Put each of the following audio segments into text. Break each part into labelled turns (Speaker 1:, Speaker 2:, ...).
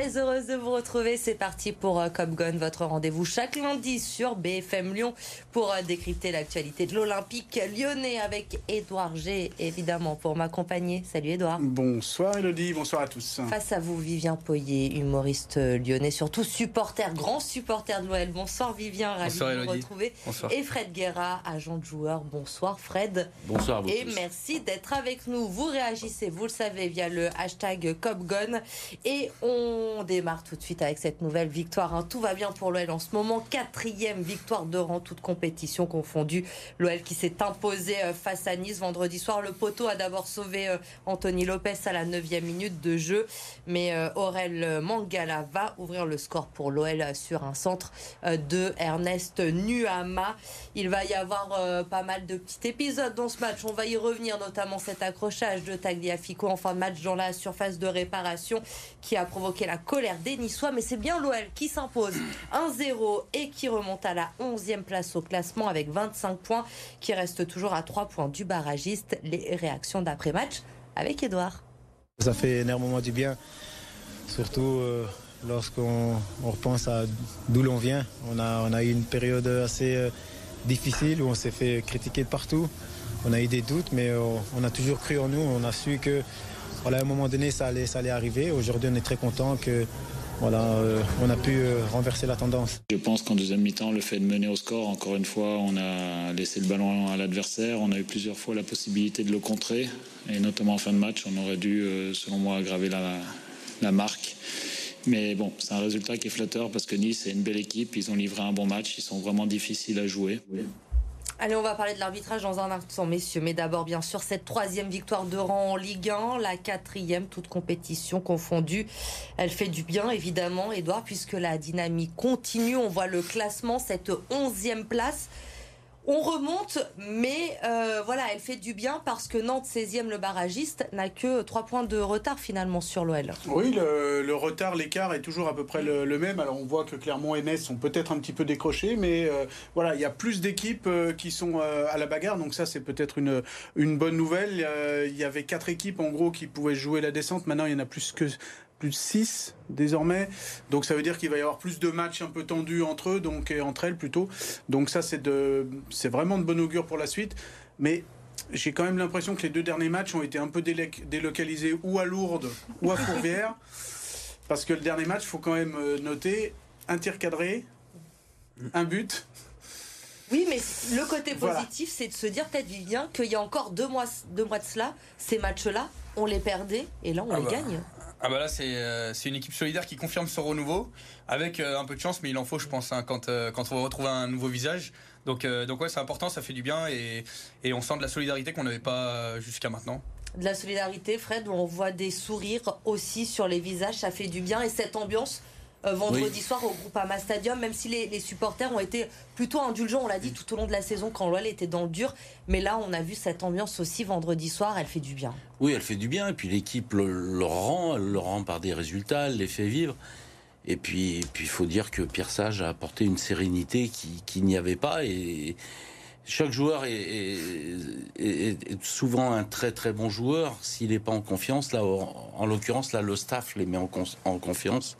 Speaker 1: très heureuse de vous retrouver. C'est parti pour euh, Cop Gun, votre rendez-vous chaque lundi sur BFM Lyon pour euh, décrypter l'actualité de l'Olympique lyonnais avec Édouard G, évidemment, pour m'accompagner. Salut Édouard.
Speaker 2: Bonsoir Elodie, bonsoir à tous.
Speaker 1: Face à vous, Vivien Poyer, humoriste euh, lyonnais, surtout supporter, grand supporter de l'OL. Bonsoir Vivien, ravi de vous retrouver.
Speaker 3: Bonsoir.
Speaker 1: Et Fred Guerra, agent de joueur. Bonsoir Fred.
Speaker 4: Bonsoir à vous
Speaker 1: Et
Speaker 4: tous.
Speaker 1: merci d'être avec nous. Vous réagissez, vous le savez, via le hashtag CopGon. Et on démarre tout de suite avec cette nouvelle victoire. hein. Tout va bien pour l'OL en ce moment. Quatrième victoire de rang, toute compétition confondue. L'OL qui s'est imposé euh, face à Nice vendredi soir. Le poteau a d'abord sauvé euh, Anthony Lopez à la 9 minute de jeu. Mais euh, Aurel Mangala va ouvrir le score pour l'OL sur un centre de Ernest Nuama. Il va y avoir pas mal de petits épisodes dans ce match. On va y revenir, notamment cet accrochage de Tagliafico en fin de match dans la surface de réparation qui a provoqué la colère des Niçois. Mais c'est bien l'OL qui s'impose 1-0 et qui remonte à la 11e place au classement avec 25 points, qui reste toujours à 3 points du barragiste. Les réactions d'après-match avec Edouard.
Speaker 5: Ça fait énormément du bien, surtout euh, lorsqu'on on repense à d'où l'on vient. On a, eu une période assez euh, difficile où on s'est fait critiquer partout. On a eu des doutes, mais euh, on a toujours cru en nous. On a su que, voilà, à un moment donné, ça allait, ça allait arriver. Aujourd'hui, on est très content que, voilà, euh, on a pu euh, renverser la tendance.
Speaker 6: Je pense qu'en deuxième mi-temps, le fait de mener au score, encore une fois, on a laissé le ballon à l'adversaire. On a eu plusieurs fois la possibilité de le contrer. Et notamment en fin de match, on aurait dû, euh, selon moi, aggraver la, la marque. Mais bon, c'est un résultat qui est flatteur parce que Nice est une belle équipe. Ils ont livré un bon match. Ils sont vraiment difficiles à jouer.
Speaker 1: Allez, on va parler de l'arbitrage dans un instant, messieurs. Mais d'abord, bien sûr, cette troisième victoire de rang en Ligue 1, la quatrième, toute compétition confondue. Elle fait du bien, évidemment, Edouard, puisque la dynamique continue. On voit le classement, cette onzième place. On remonte, mais euh, voilà, elle fait du bien parce que Nantes, 16e, le barragiste, n'a que 3 points de retard finalement sur l'OL.
Speaker 2: Oui, le, retard, l'écart est toujours à peu près le, même. Alors on voit que Clermont et Metz sont peut-être un petit peu décrochés, mais euh, voilà, il y a plus d'équipes euh, qui sont à la bagarre, donc ça c'est peut-être une, une bonne nouvelle. Il y avait quatre équipes en gros qui pouvaient jouer la descente, maintenant il y en a plus que plus de 6 désormais. Donc ça veut dire qu'il va y avoir plus de matchs un peu tendus entre eux, donc et entre elles plutôt. Donc ça c'est de c'est vraiment de bon augure pour la suite. Mais j'ai quand même l'impression que les deux derniers matchs ont été un peu déloc- délocalisés ou à Lourdes ou à Fourvière. Parce que le dernier match, faut quand même euh, noter un tir cadré, un but.
Speaker 1: Oui, mais le côté
Speaker 2: Voilà.
Speaker 1: positif, c'est de se dire, peut-être Vivien, qu'il y a encore deux mois, deux mois de cela, ces matchs-là, on les perdait et là on
Speaker 3: Ah
Speaker 1: les
Speaker 3: bah.
Speaker 1: gagne.
Speaker 3: Ah bah là c'est euh, c'est une équipe solidaire qui confirme son renouveau avec euh, un peu de chance mais il en faut je pense hein, quand euh, quand on va retrouver un nouveau visage donc donc ouais c'est important ça fait du bien et, et on sent de la solidarité qu'on n'avait pas jusqu'à maintenant
Speaker 1: de la solidarité, Fred, on voit des sourires aussi sur les visages, ça fait du bien. Et cette ambiance, euh, vendredi soir au Groupama Stadium, même si les, les supporters ont été plutôt indulgents, on l'a dit tout au long de la saison quand l'OL était dans le dur, mais là on a vu cette ambiance aussi vendredi soir, elle fait du bien.
Speaker 4: Oui, elle fait du bien. Et puis l'équipe le, le rend, elle le rend par des résultats, elle les fait vivre. Et puis, il faut dire que Pierre Sage a apporté une sérénité qui, qui n'y avait pas. Et chaque joueur est, est- est- est souvent un très très bon joueur. S'il n'est pas en confiance, là, en, en l'occurrence, là, le staff les met en confiance.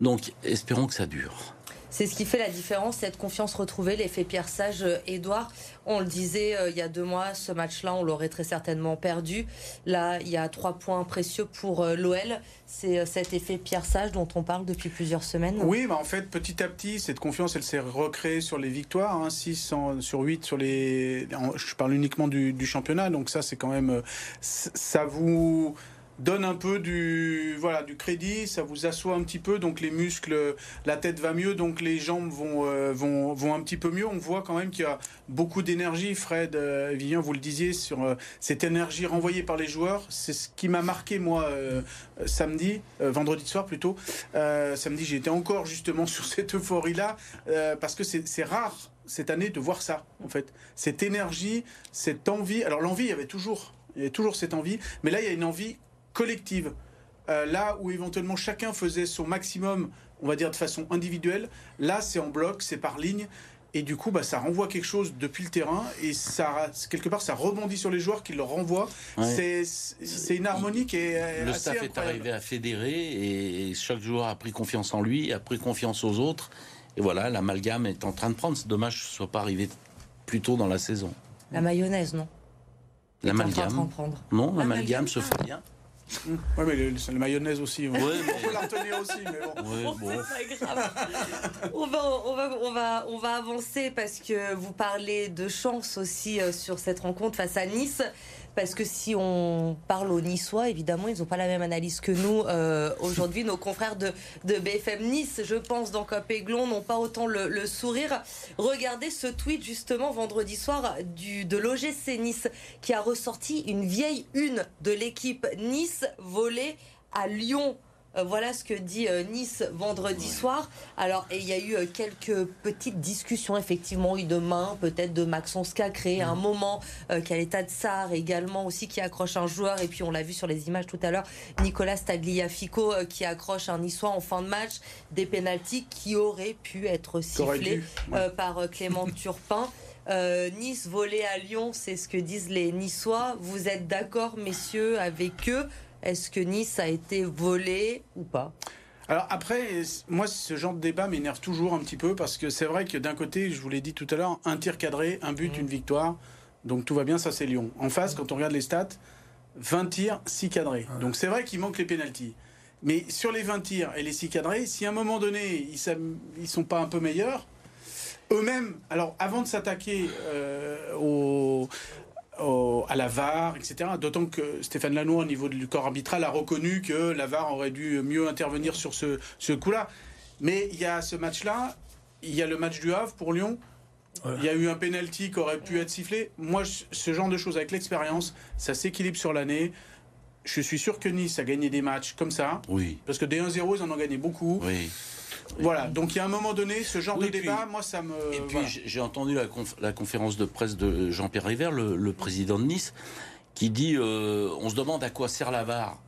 Speaker 4: Donc, espérons que ça dure.
Speaker 1: C'est ce qui fait la différence, cette confiance retrouvée, l'effet Pierre Sage, euh, Edouard. On le disait euh, il y a deux mois, ce match-là, on l'aurait très certainement perdu. Là, il y a trois points précieux pour euh, l'OL. C'est euh, cet effet Pierre Sage dont on parle depuis plusieurs semaines.
Speaker 2: Oui, bah en fait, petit à petit, cette confiance, elle s'est recréée sur les victoires. 6 sur 8 sur les. Je parle uniquement du, du championnat, donc ça, c'est quand même. euh, Ça vous donne un peu du voilà du crédit, ça vous assoit un petit peu, donc les muscles, la tête va mieux, donc les jambes vont euh, vont vont un petit peu mieux. On voit quand même qu'il y a beaucoup d'énergie. Fred, euh, Vivien, vous le disiez sur euh, cette énergie renvoyée par les joueurs, c'est ce qui m'a marqué moi euh, samedi, vendredi soir plutôt. Samedi, j'étais encore justement sur cette euphorie-là, euh, parce que c'est c'est rare cette année de voir ça, en fait. Cette énergie, cette envie. Alors l'envie, il y avait toujours, il y avait toujours cette envie, mais là, il y a une envie collective. Euh, là où éventuellement chacun faisait son maximum, on va dire de façon individuelle, là c'est en bloc, c'est par ligne. Et du coup, bah, ça renvoie quelque chose depuis le terrain et ça, quelque part, ça rebondit sur les joueurs qui le renvoient.
Speaker 4: Ouais.
Speaker 2: C'est une harmonie qui est
Speaker 4: Le
Speaker 2: assez
Speaker 4: staff est arrivé à fédérer et chaque joueur a pris confiance en lui, a pris confiance aux autres. Et voilà, l'amalgame est en train de prendre. C'est dommage que ce ne soit pas arrivé plus tôt dans la saison.
Speaker 1: La mayonnaise, non
Speaker 4: L'amalgame. Non, L'amalgame, se fait bien.
Speaker 2: Ouais, mais le, c'est le mayonnaise aussi. ouais.
Speaker 4: Ouais,
Speaker 2: On peut la retenir aussi, mais bon.
Speaker 4: Ouais,
Speaker 1: Bon,
Speaker 4: bon.
Speaker 1: c'est pas grave. on, va, on, va, on, va, on va avancer parce que vous parlez de chance aussi euh, sur cette rencontre face à Nice. Parce que si on parle aux Niçois, évidemment, ils n'ont pas la même analyse que nous euh, aujourd'hui. Nos confrères de, de BFM Nice, je pense, dans Cop Aiglon, n'ont pas autant le, sourire. Regardez ce tweet justement vendredi soir de l'OGC Nice qui a ressorti une vieille une de l'équipe Nice volée à Lyon. Euh, voilà ce que dit euh, Nice vendredi soir. Alors, il y a eu euh, quelques petites discussions, effectivement, eu de main, peut-être de Maxence Cacré, à un moment, euh, Kaleta Tsar également aussi qui accroche un joueur. Et puis, on l'a vu sur les images tout à l'heure, Nicolas Tagliafico euh, qui accroche un Niçois en fin de match. Des pénalties qui auraient pu être sifflés
Speaker 2: dû, ouais.
Speaker 1: euh, par euh, Clément Turpin. Euh, nice volé à Lyon, c'est ce que disent les Niçois. Vous êtes d'accord, messieurs, avec eux? Est-ce que Nice a été volé ou pas?
Speaker 2: Alors après, moi, ce genre de débat m'énerve toujours un petit peu parce que c'est vrai que d'un côté, je vous l'ai dit tout à l'heure, un tir cadré, un but, une victoire. Donc tout va bien, ça c'est Lyon. En face, quand on regarde les stats, 20 tirs, 6 cadrés. Donc c'est vrai qu'il manque les pénalties. Mais sur les 20 tirs et les 6 cadrés, si à un moment donné, ils ils sont pas un peu meilleurs, eux-mêmes, alors avant de s'attaquer euh, au, au- à la VAR, etc., d'autant que Stéphane Lannoy, au niveau du corps arbitral, a reconnu que la VAR aurait dû mieux intervenir sur ce, ce coup-là. Mais il y a ce match-là, il y a le match du Havre pour Lyon. Il y a eu un penalty qui aurait pu être sifflé. Moi, ce genre de choses avec l'expérience, ça s'équilibre sur l'année. Je suis sûr que Nice a gagné des matchs comme ça.
Speaker 4: Oui,
Speaker 2: Parce que des 1-0, ils en ont gagné beaucoup.
Speaker 4: oui.
Speaker 2: Voilà, donc il y a un moment donné, ce genre
Speaker 4: Oui,
Speaker 2: de
Speaker 4: puis-
Speaker 2: débat, moi ça me.
Speaker 4: Et puis
Speaker 2: voilà.
Speaker 4: j'ai- entendu la, conf- la conférence de presse de Jean-Pierre River, le, le président de Nice, qui dit euh, on se demande à quoi sert la VAR.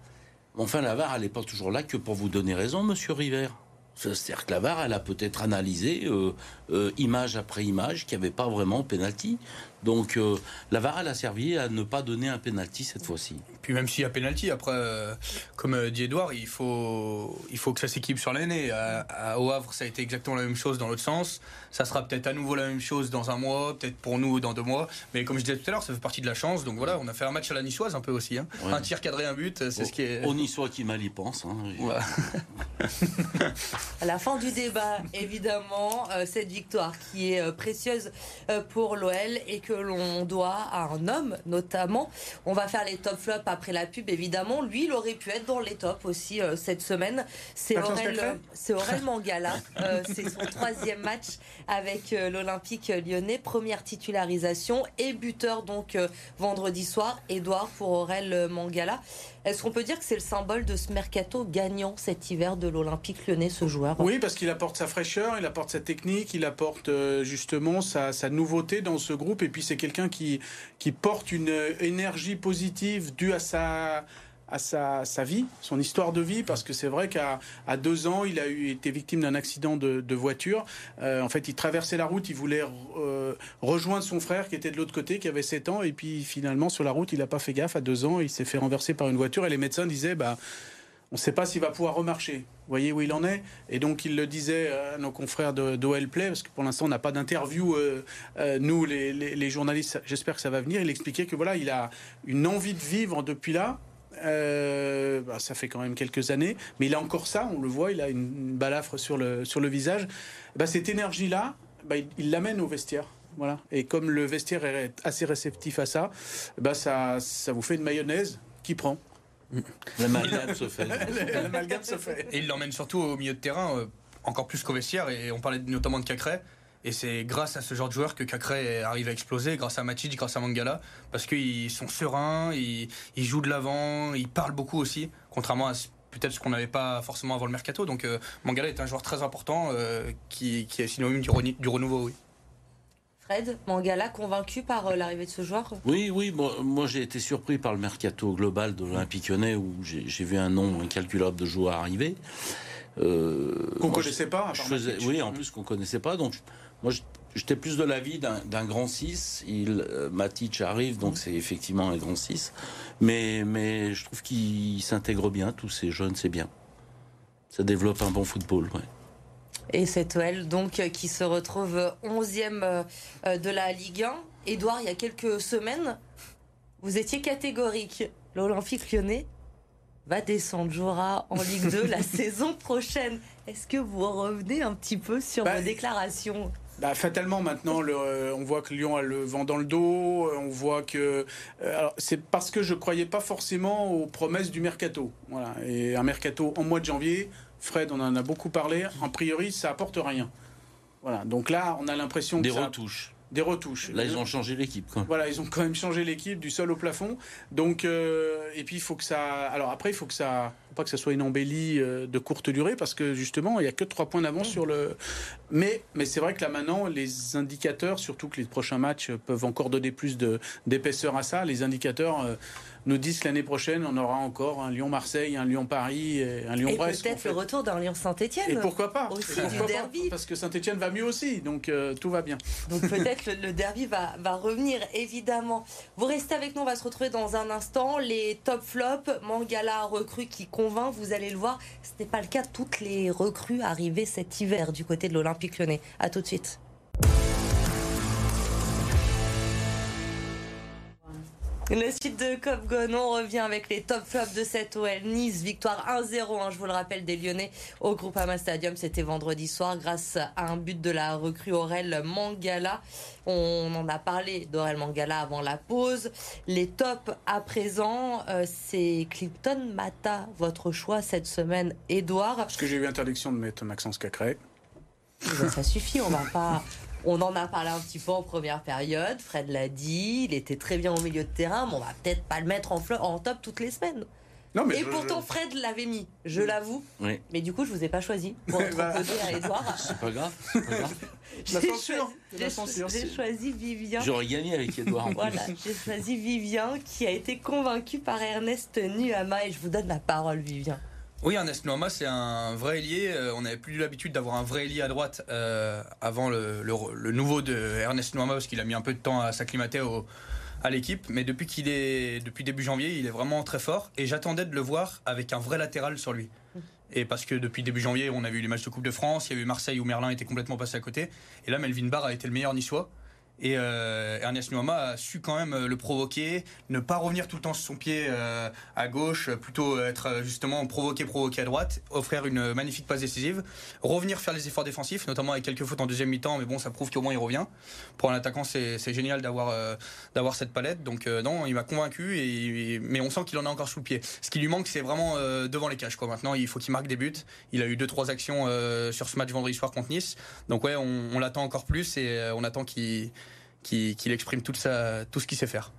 Speaker 4: Enfin, la VAR, elle n'est pas toujours là que pour vous donner raison, monsieur River. C'est-à-dire que la VAR, elle a peut-être analysé euh, euh, image après image qu'il n'y avait pas vraiment penalty. Donc euh, la VAR, a servi à ne pas donner un penalty cette fois-ci.
Speaker 3: Puis même s'il y a penalty, après, euh, comme euh, dit Edouard, il faut, il faut que ça s'équilibre sur l'année. À, à- au Havre, ça a été exactement la même chose dans l'autre sens. Ça sera peut-être à nouveau la même chose dans un mois, peut-être pour nous dans deux mois. Mais comme je disais tout à l'heure, ça fait partie de la chance. Donc voilà, on a fait un match à la niçoise un peu aussi. hein.
Speaker 4: Ouais.
Speaker 3: Un tir cadré, un but, c'est ce qui est.
Speaker 4: On y soit qui mal y pense. hein.
Speaker 3: Voilà.
Speaker 1: À la fin du débat, évidemment, euh, cette victoire qui est euh, précieuse euh, pour l'OL et que l'on doit à un homme notamment. On va faire les top flops après la pub, évidemment. Lui, il aurait pu être dans les tops aussi euh, cette semaine. C'est Aurel, Aurel Mangala. Euh, c'est son troisième match avec euh, l'Olympique lyonnais. Première titularisation et buteur donc euh, vendredi soir. Edouard pour Aurel Mangala. Est-ce qu'on peut dire que c'est le symbole de ce mercato gagnant cet hiver de l'Olympique lyonnais, ce joueur?
Speaker 2: Oui, parce qu'il apporte sa fraîcheur, il apporte sa technique, il apporte euh, justement sa, nouveauté dans ce groupe. Et puis c'est quelqu'un qui, porte une euh, énergie positive due à sa à sa, vie, son histoire de vie, parce que c'est vrai qu'à deux ans, il a été victime d'un accident de, voiture. Euh, en fait, il traversait la route, il voulait euh, rejoindre son frère qui était de l'autre côté, qui avait 7 ans, et puis finalement, sur la route, il n'a pas fait gaffe. À deux ans, il s'est fait renverser par une voiture, et les médecins disaient, bah, on ne sait pas s'il va pouvoir remarcher. Vous voyez où il en est? Et donc il le disait à nos confrères d'OL Play, parce que pour l'instant on n'a pas d'interview, euh, nous les- les journalistes, j'espère que ça va venir. Il expliquait que voilà, il a une envie de vivre depuis là. Euh, bah, ça fait quand même quelques années, mais il a encore ça, on le voit, il a une, une balafre sur le, sur le visage. Bah, cette énergie-là, bah, il- l'amène au vestiaire. Voilà. Et comme le vestiaire est assez réceptif à ça, bah, ça, ça vous fait une mayonnaise qui prend.
Speaker 4: L'amalgame se fait.
Speaker 2: L'amalgame se fait.
Speaker 3: Et il l'emmène surtout au milieu de terrain, euh, encore plus qu'au vestiaire. Et on parlait notamment de Cacré. Et c'est grâce à ce genre de joueur que Cacré arrive à exploser, grâce à Matic, grâce à Mangala, parce qu'ils sont sereins, ils, ils jouent de l'avant, ils parlent beaucoup aussi, contrairement à ce- peut-être ce qu'on n'avait pas forcément avant le mercato. Donc euh, Mangala est un joueur très important euh, qui, qui est synonyme du, reni- du renouveau. Oui.
Speaker 1: Fred, Mangala, convaincu par euh, l'arrivée de ce joueur?
Speaker 4: Oui, oui, moi, moi, j'ai été surpris par le mercato global de l'Olympique lyonnais où j'ai j'ai vu un nombre incalculable de joueurs arriver. Euh,
Speaker 2: Qu'on
Speaker 4: moi,
Speaker 2: connaissait pas, à
Speaker 4: je
Speaker 2: part
Speaker 4: faisais-
Speaker 2: Matic.
Speaker 4: Oui, en plus qu'on connaissait pas. Donc, je- moi, J'étais plus de l'avis d'un grand 6. Il, euh, Matic arrive, donc c'est effectivement un grand 6. Mais, mais je trouve qu'il s'intègre bien. Tous ces jeunes, c'est bien. Ça développe un bon football. Ouais.
Speaker 1: Et c'est OL donc qui se retrouve 11e euh, de la Ligue 1. Edouard, il y a quelques semaines, vous étiez catégorique. L'Olympique lyonnais va descendre, jouera en Ligue 2 la saison prochaine. Est-ce que vous revenez un petit peu sur
Speaker 2: bah,
Speaker 1: vos déclarations?
Speaker 2: Bah, fatalement maintenant, le, euh, on voit que Lyon a le vent dans le dos. Euh, on voit que euh, c'est parce que je croyais pas forcément aux promesses du mercato. Voilà, et un mercato en mois de janvier. Fred, on en a beaucoup parlé. En priori, ça apporte rien. Voilà. Donc là, on a l'impression que
Speaker 4: des
Speaker 2: ça,
Speaker 4: retouches
Speaker 2: des retouches.
Speaker 4: Là, ils ont changé l'équipe.
Speaker 2: Voilà, ils ont quand même changé l'équipe du sol au plafond. Donc, euh, et puis il faut que ça. Alors après, il faut que ça, faut pas que ça soit une embellie euh, de courte durée parce que justement, il y a que trois points d'avance sur le. Mais, mais c'est vrai que là maintenant, les indicateurs, surtout que les prochains matchs peuvent encore donner plus de d'épaisseur à ça. Les indicateurs. Euh, nous disent que l'année prochaine, on aura encore un Lyon-Marseille, un Lyon-Paris, un Lyon-Brest.
Speaker 1: Et peut-être le retour d'un Lyon-Saint-Etienne.
Speaker 2: Et pourquoi pas
Speaker 1: Aussi du derby.
Speaker 2: Parce que Saint-Etienne va mieux aussi, donc tout va bien.
Speaker 1: Donc peut-être le, derby va, va, revenir, évidemment. Vous restez avec nous, on va se retrouver dans un instant. Les top flops, Mangala recrue qui convainc, vous allez le voir. Ce n'est pas le cas de toutes les recrues arrivées cet hiver du côté de l'Olympique lyonnais. A tout de suite. Le site de Cop on revient avec les top flops de cette OL Nice. Victoire 1-0, hein, je vous le rappelle, des Lyonnais au Groupama Stadium. C'était vendredi soir grâce à un but de la recrue Aurel Mangala. On en a parlé d'Aurel Mangala avant la pause. Les tops à présent, euh, c'est Clipton Mata, votre choix cette semaine, Edouard.
Speaker 2: Parce que j'ai eu interdiction de mettre Maxence Cacré.
Speaker 1: Ça suffit, on va pas on en a parlé un petit peu en première période. Fred l'a dit, il était très bien au milieu de terrain, mais on va peut-être pas le mettre en, en top toutes les semaines. Non, mais Et pourtant, Fred l'avait mis, je l'avoue. Mais du coup, je vous ai pas choisi pour être bah. à Edouard.
Speaker 4: C'est pas grave.
Speaker 1: J'ai choisi Vivien.
Speaker 4: J'aurais gagné avec Edouard.
Speaker 1: voilà, j'ai choisi Vivien qui a été convaincu par Ernest Nuama et je vous donne la parole, Vivien.
Speaker 3: Oui, Ernest Noama, c'est un vrai ailier. Euh, on n'avait plus l'habitude d'avoir un vrai ailier à droite euh, avant le, nouveau de Ernest Noama, parce qu'il a mis un peu de temps à s'acclimater à l'équipe. Mais depuis qu'il est depuis début janvier, il est vraiment très fort. Et j'attendais de le voir avec un vrai latéral sur lui. Et parce que depuis début janvier, on a vu les matchs de Coupe de France, il y a eu Marseille où Merlin était complètement passé à côté. Et là, Melvin Barr a été le meilleur niçois. Et euh, Ernest Nuama a su quand même euh, le provoquer, ne pas revenir tout le temps sur son pied euh, à gauche, plutôt être justement provoqué, provoqué à droite, offrir une magnifique passe décisive, revenir faire les efforts défensifs, notamment avec quelques fautes en deuxième mi-temps, mais bon, ça prouve qu'au moins il revient. Pour un attaquant, c'est génial d'avoir d'avoir cette palette. Donc non, il m'a convaincu, et, mais on sent qu'il en a encore sous le pied. Ce qui lui manque, c'est vraiment devant les cages. Quoi. Maintenant, il faut qu'il marque des buts. Il a eu deux trois actions sur ce match vendredi soir contre Nice. Donc ouais, on, on l'attend encore plus et on attend qu'il qu'il exprime tout, ça, tout ce qu'il sait faire.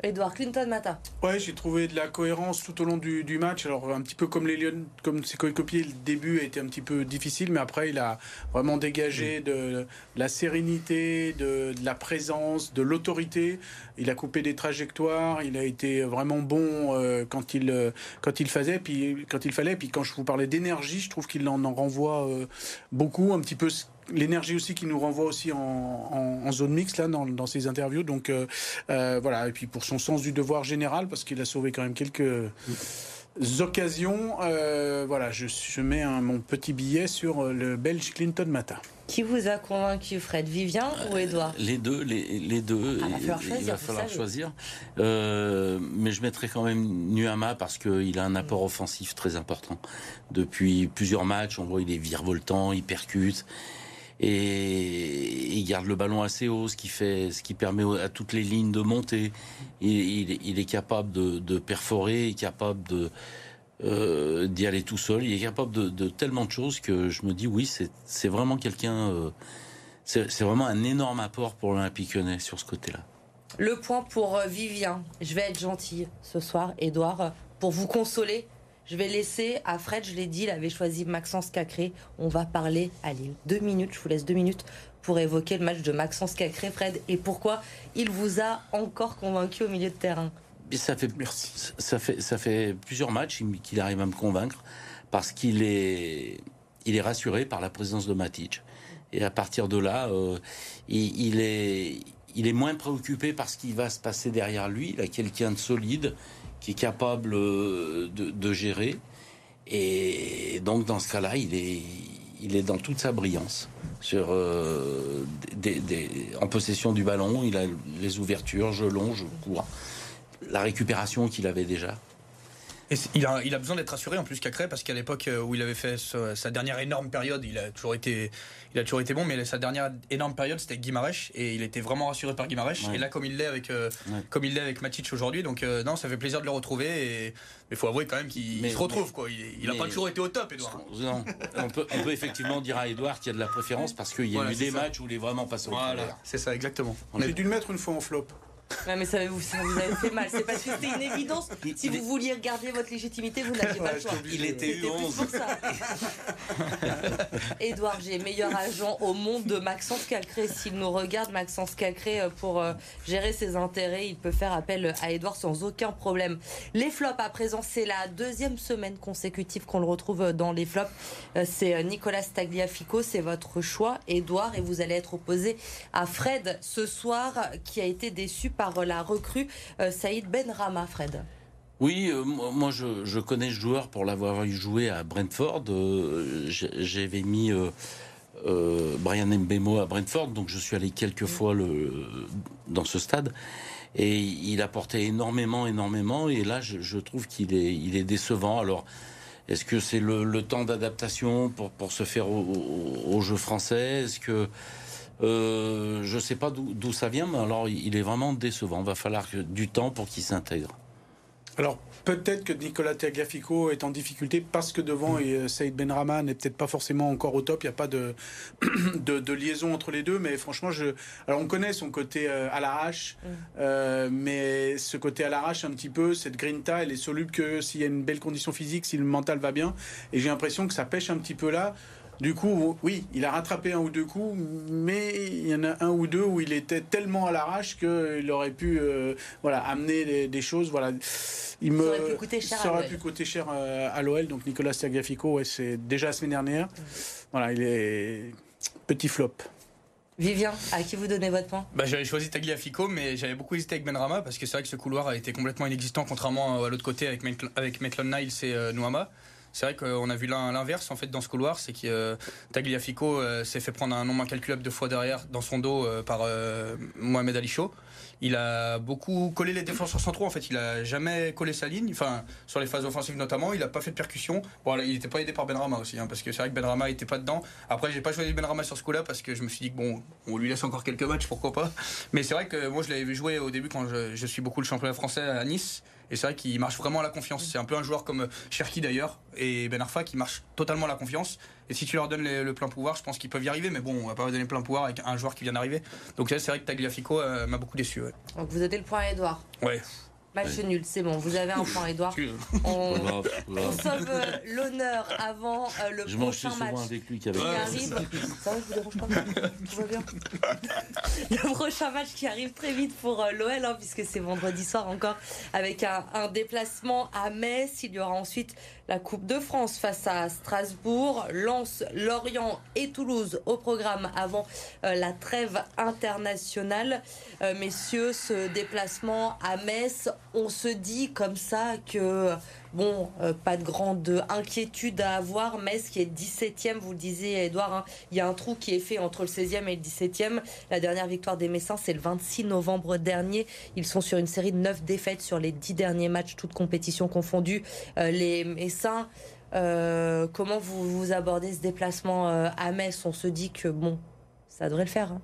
Speaker 1: Edouard Clinton Mata.
Speaker 2: Ouais, j'ai trouvé de la cohérence tout au long du, match. Alors un petit peu comme les Lyon, comme ses coéquipiers, le début a été un petit peu difficile, mais après il a vraiment dégagé de, la sérénité, de, la présence, de l'autorité. Il a coupé des trajectoires. Il a été vraiment bon euh, quand il euh, quand il faisait, puis quand il fallait. Puis quand je vous parlais d'énergie, je trouve qu'il en, en renvoie euh, beaucoup, un petit peu l'énergie aussi qui nous renvoie aussi en, zone mixte là dans, dans ces interviews. Donc euh, euh, voilà, et puis pour son sens du devoir général, parce qu'il a sauvé quand même quelques occasions. Euh, voilà, je, je mets mon petit billet sur le Belge Clinton Mata.
Speaker 1: Qui vous a convaincu, Fred? Vivien ou Edouard
Speaker 4: Les deux, les, deux.
Speaker 1: Ah, il va
Speaker 4: falloir choisir. mais je mettrai quand même Nuama parce qu'il a un apport offensif très important. Depuis plusieurs matchs, on voit il est virevoltant, il percute et il garde le ballon assez haut, ce qui fait, ce qui permet à toutes les lignes de monter. Il, est capable de, perforer, il est capable euh, d'y aller tout seul. Il est capable de, tellement de choses que je me dis oui, c'est vraiment quelqu'un. Euh, c'est vraiment un énorme apport pour l'Olympique Lyonnais sur ce côté-là.
Speaker 1: Le point pour euh, Vivien. Je vais être gentil ce soir, Edouard, pour vous consoler je vais laisser à Fred, je l'ai dit, il avait choisi Maxence Cacré. On va parler à Lille. Deux minutes, je vous laisse deux minutes pour évoquer le match de Maxence Cacré, Fred, et pourquoi il vous a encore convaincu au milieu de terrain.
Speaker 4: Ça fait, Ça, fait, plusieurs matchs qu'il arrive à me convaincre parce qu'il est, rassuré par la présence de Matic. Et à partir de là, euh, il, est, il est moins préoccupé par ce qui va se passer derrière lui. Il a quelqu'un de solide qui est capable euh, de, gérer. Et donc, dans ce cas-là, il est, dans toute sa brillance. Sur, euh, en possession du ballon, il a les ouvertures, je longe, je cours. La récupération qu'il avait déjà.
Speaker 3: Et il a, il a besoin d'être rassuré en plus Cacré parce qu'à l'époque où il avait fait sa, sa, dernière énorme période, il a toujours été, il a toujours été bon, mais sa dernière énorme période c'était Guimarèche et il était vraiment rassuré par Guimarèche. Ouais. Et là, comme il l'est avec, euh, ouais. comme il l'est avec Matic aujourd'hui, donc euh, non, ça fait plaisir de le retrouver. Et il faut avouer quand même qu'il se retrouve mais, quoi. Il, il a pas toujours été au top, Edouard.
Speaker 4: Non, on peut, on peut effectivement dire à Edouard qu'il y a de la préférence parce qu'il y a voilà, eu des ça. matchs où il est vraiment passé au
Speaker 3: Voilà, c'est ça exactement.
Speaker 2: J'ai dû le mettre une fois en flop.
Speaker 1: Ouais, mais ça vous, ça vous avez fait mal. C'est parce que c'était une évidence. Si vous vouliez regarder votre légitimité, vous n'aviez pas le choix.
Speaker 4: Il était U11.
Speaker 1: pour ça. Édouard G, meilleur agent au monde de Maxence Calcré. S'il nous regarde, Maxence Calcré, pour gérer ses intérêts, il peut faire appel à Édouard sans aucun problème. Les flops, à présent, c'est la deuxième semaine consécutive qu'on le retrouve dans les flops. C'est Nicolas Tagliafico, c'est votre choix, Édouard, et vous allez être opposé à Fred ce soir, qui a été déçu par la recrue euh, Saïd Benrama, Fred.
Speaker 4: Oui, euh, moi je, je, connais ce joueur pour l'avoir joué à Brentford. Euh, J'avais mis euh, Brian Mbemo à Brentford, donc je suis allé quelques fois le, dans ce stade. Et il apportait énormément, énormément. Et là, je, je trouve qu'il est, il est décevant. Alors, est-ce que c'est le, le, temps d'adaptation pour, pour se faire au, au, au jeu français? Est-ce que euh, je ne sais pas d'où ça vient, mais alors il est vraiment décevant. Il va falloir du temps pour qu'il s'intègre.
Speaker 2: Alors peut-être que Nicolas Tagliafico est en difficulté parce que devant mmh. et Saïd Benrahma n'est peut-être pas forcément encore au top. Il n'y a pas de, de, de, liaison entre les deux. Mais franchement, je... Alors, on connaît son côté euh, à l'arrache, mmh. euh, mais ce côté à l'arrache un petit peu, cette grinta, elle est soluble que s'il y a une belle condition physique, si le mental va bien. Et j'ai l'impression que ça pêche un petit peu là. Du coup, oui, il a rattrapé un ou deux coups, mais il y en a un ou deux où il était tellement à l'arrache qu'il aurait pu euh, voilà, amener des, des, choses. Voilà.
Speaker 1: Il me, ça aurait pu coûter cher,
Speaker 2: ça aurait pu coûter cher euh, à l'OL. Donc Nicolas Tagliafico, ouais, c'est déjà la semaine dernière. Mmh. Voilà, il est petit flop.
Speaker 1: Vivien, à qui vous donnez votre point?
Speaker 3: Bah, J'avais choisi Tagliafico, mais j'avais beaucoup hésité avec Benrama parce que c'est vrai que ce couloir a été complètement inexistant, contrairement à l'autre côté avec, avec Maitland Niles et euh, Nouama. C'est vrai qu'on a vu l'inverse en fait dans ce couloir, c'est que euh, Tagliafico euh, s'est fait prendre un nombre incalculable de fois derrière dans son dos euh, par Mohamed Ali Chaud. Il a beaucoup collé les défenseurs centraux. En fait, il a jamais collé sa ligne. Enfin, sur les phases offensives notamment, il a pas fait de percussion. Bon, il n'était pas aidé par Benrama aussi, hein, parce que c'est vrai que Benrama était pas dedans. Après, j'ai pas choisi Benrama sur ce coup-là parce que je me suis dit que bon, on lui laisse encore quelques matchs, pourquoi pas. Mais c'est vrai que moi, je l'avais vu jouer au début quand je suis beaucoup le championnat français à Nice. Et c'est vrai qu'il marche vraiment à la confiance. C'est un peu un joueur comme Cherki d'ailleurs et Ben Arfa qui marche totalement à la confiance. Et si tu leur donnes les, le plein pouvoir, je pense qu'ils peuvent y arriver. Mais bon, on va pas donner plein pouvoir avec un joueur qui vient d'arriver. Donc c'est vrai que Tagliafico euh, m'a beaucoup déçu. Ouais.
Speaker 1: Donc vous donnez le point à Edouard.
Speaker 3: Ouais.
Speaker 1: Match ouais. nul, c'est bon, vous avez un point, Edouard. On, on sauve euh, l'honneur avant euh, le
Speaker 4: Je
Speaker 1: prochain match
Speaker 4: avec lui qui, avait...
Speaker 1: arrive. Ça. ça va, je vous dérange pas Tout va bien. le prochain match qui arrive très vite pour euh, l'OL, hein, puisque c'est vendredi soir encore, avec un, un déplacement à Metz. Il y aura ensuite la Coupe de France face à Strasbourg, Lens, Lorient et Toulouse au programme avant euh, la trêve internationale. Euh, messieurs, ce déplacement à Metz, on se dit comme ça que bon, euh, pas de grande inquiétude à avoir. Metz qui est 17e, vous le disiez, Edouard, hein, il y a un trou qui est fait entre le 16e et le 17e. La dernière victoire des Messins, c'est le 26 novembre dernier. Ils sont sur une série de 9 défaites sur les 10 derniers matchs, toutes compétitions confondues. Euh, les Messins, euh, comment vous, vous, abordez ce déplacement à Metz? On se dit que, bon, ça devrait le faire. Hein.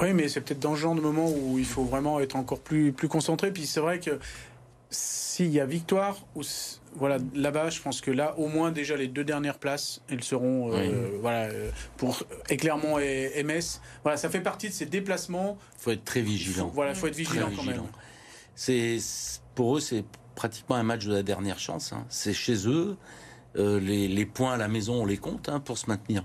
Speaker 2: Oui, mais c'est peut-être dans ce genre de moment où il faut vraiment être encore plus, plus concentré. Puis c'est vrai que s'il y a victoire, ou voilà, là-bas, je pense que là, au moins déjà les deux dernières places, elles seront, euh, oui. voilà, pour Éclairement et, et Metz. Voilà, ça fait partie de ces déplacements.
Speaker 4: Il faut être très vigilant.
Speaker 2: Voilà, faut être vigilant, quand même.
Speaker 4: C'est pour eux, c'est pratiquement un match de la dernière chance. Hein. C'est chez eux. Euh, les, les, points à la maison, on les compte hein, pour se maintenir.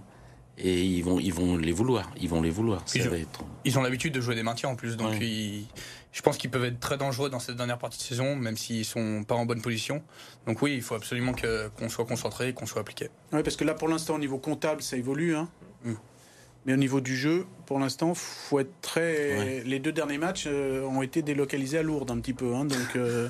Speaker 4: Et ils vont, ils vont les vouloir. Ils vont les vouloir.
Speaker 3: Ils, ont, être... ils ont l'habitude de jouer des maintiens en plus, donc ouais. ils, je pense qu'ils peuvent être très dangereux dans cette dernière partie de saison, même s'ils sont pas en bonne position. Donc oui, il faut absolument qu'on soit concentré, qu'on soit appliqué.
Speaker 2: Oui, parce que là, pour l'instant, au niveau comptable, ça évolue. Hein. Mm. Mais au niveau du jeu, pour l'instant, faut être très. Les deux derniers matchs euh, ont été délocalisés à Lourdes un petit peu, hein, donc. Euh,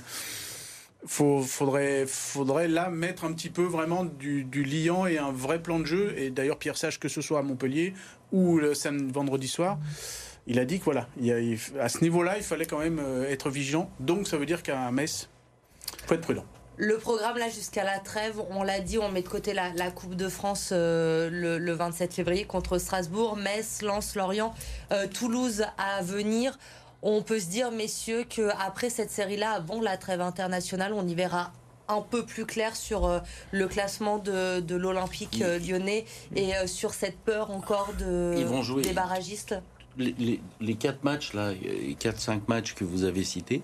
Speaker 2: faut, faudrait, faudrait là mettre un petit peu vraiment du, liant et un vrai plan de jeu. Et d'ailleurs, Pierre Sage, que ce soit à Montpellier ou le vendredi soir, il a dit que voilà, il à ce niveau-là, il fallait quand même euh, être vigilant. Donc ça veut dire qu'à Metz, faut être prudent.
Speaker 1: Le programme là jusqu'à la trêve, on l'a dit, on met de côté la, Coupe de France euh, le, 27 février contre Strasbourg, Metz, Lens, Lorient, euh, Toulouse à venir. On peut se dire, messieurs, qu'après cette série-là, bon, la trêve internationale, on y verra un peu plus clair sur euh, le classement de, l'Olympique lyonnais et sur cette peur encore de, des barragistes
Speaker 4: les, les, quatre matchs, là, les 4-5 matchs que vous avez cités,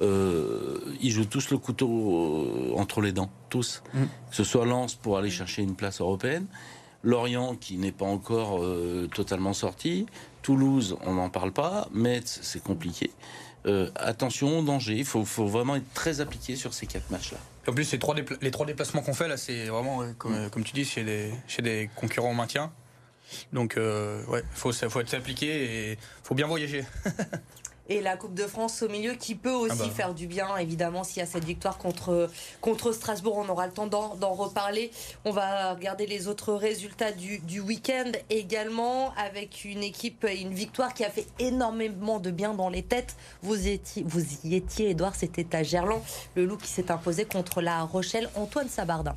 Speaker 4: euh, ils jouent tous le couteau euh, entre les dents, tous. Mm. Que ce soit Lens pour aller chercher une place européenne, Lorient qui n'est pas encore euh, totalement sorti, Toulouse, on n'en parle pas, Metz, c'est compliqué. attention, danger, il faut, vraiment être très appliqué sur ces quatre matchs-là.
Speaker 3: En plus, les trois, déplacements qu'on fait, là, c'est vraiment, comme, comme, tu dis, chez des, chez des concurrents au maintien. Donc, euh, ouais, faut, faut être appliqué et faut bien voyager.
Speaker 1: et la Coupe de France au milieu qui peut aussi ah bah. faire du bien, évidemment, s'il y a cette victoire contre, contre Strasbourg. On aura le temps d'en reparler. On va regarder les autres résultats du, du week-end également avec une équipe, une victoire qui a fait énormément de bien dans les têtes. Vous, étiez, vous y étiez, Edouard, c'était à Gerland, le loup qui s'est imposé contre la Rochelle. Antoine Sabardin.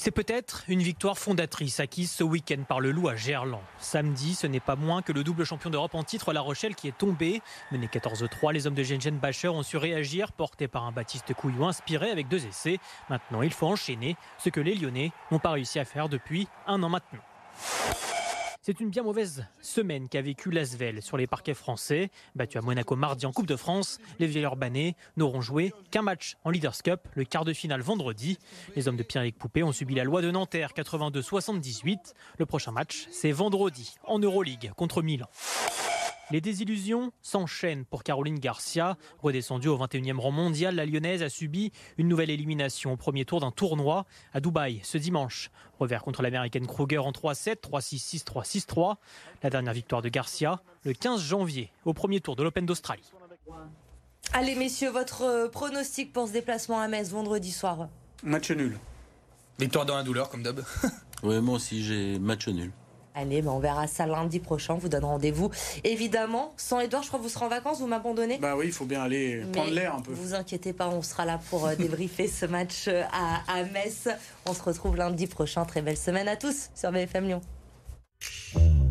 Speaker 7: C'est peut-être une victoire fondatrice acquise ce week-end par le Loup à Gerland. Samedi, ce n'est pas moins que le double champion d'Europe en titre, La Rochelle, qui est tombé. Mené 14-3, les hommes de Gengen Bacher ont su réagir, portés par un Baptiste Couillou inspiré avec deux essais. Maintenant, il faut enchaîner, ce que les Lyonnais n'ont pas réussi à faire depuis un an maintenant. C'est une bien mauvaise semaine qu'a vécu l'Asvel sur les parquets français. Battu à Monaco mardi en Coupe de France, les Vieilles-Urbanais n'auront joué qu'un match en Leaders Cup, le quart de finale vendredi. Les hommes de Pierre-Éric Poupé ont subi la loi de Nanterre 82-78. Le prochain match, c'est vendredi en Euroleague contre Milan. Les désillusions s'enchaînent pour Caroline Garcia. Redescendue au 21e rang mondial, la Lyonnaise a subi une nouvelle élimination au premier tour d'un tournoi à Dubaï ce dimanche. Revers contre l'américaine Kruger en 3-7, 3-6-6, 3-6-3. La dernière victoire de Garcia le 15 janvier au premier tour de l'Open d'Australie.
Speaker 1: Allez messieurs, votre euh, pronostic pour ce déplacement à Metz vendredi soir?
Speaker 2: Match nul.
Speaker 3: Victoire dans la douleur comme d'hab.
Speaker 4: oui, moi aussi j'ai match nul.
Speaker 1: Allez, ben on verra ça lundi prochain. On vous donne rendez-vous. Évidemment, sans Edouard, je crois que vous serez en vacances, vous m'abandonnez?
Speaker 2: Bah oui, il faut bien aller prendre l'air un peu.
Speaker 1: Vous inquiétez pas, on sera là pour euh, débriefer ce match euh, à, à Metz. On se retrouve lundi prochain. Très belle semaine à tous sur BFM Lyon.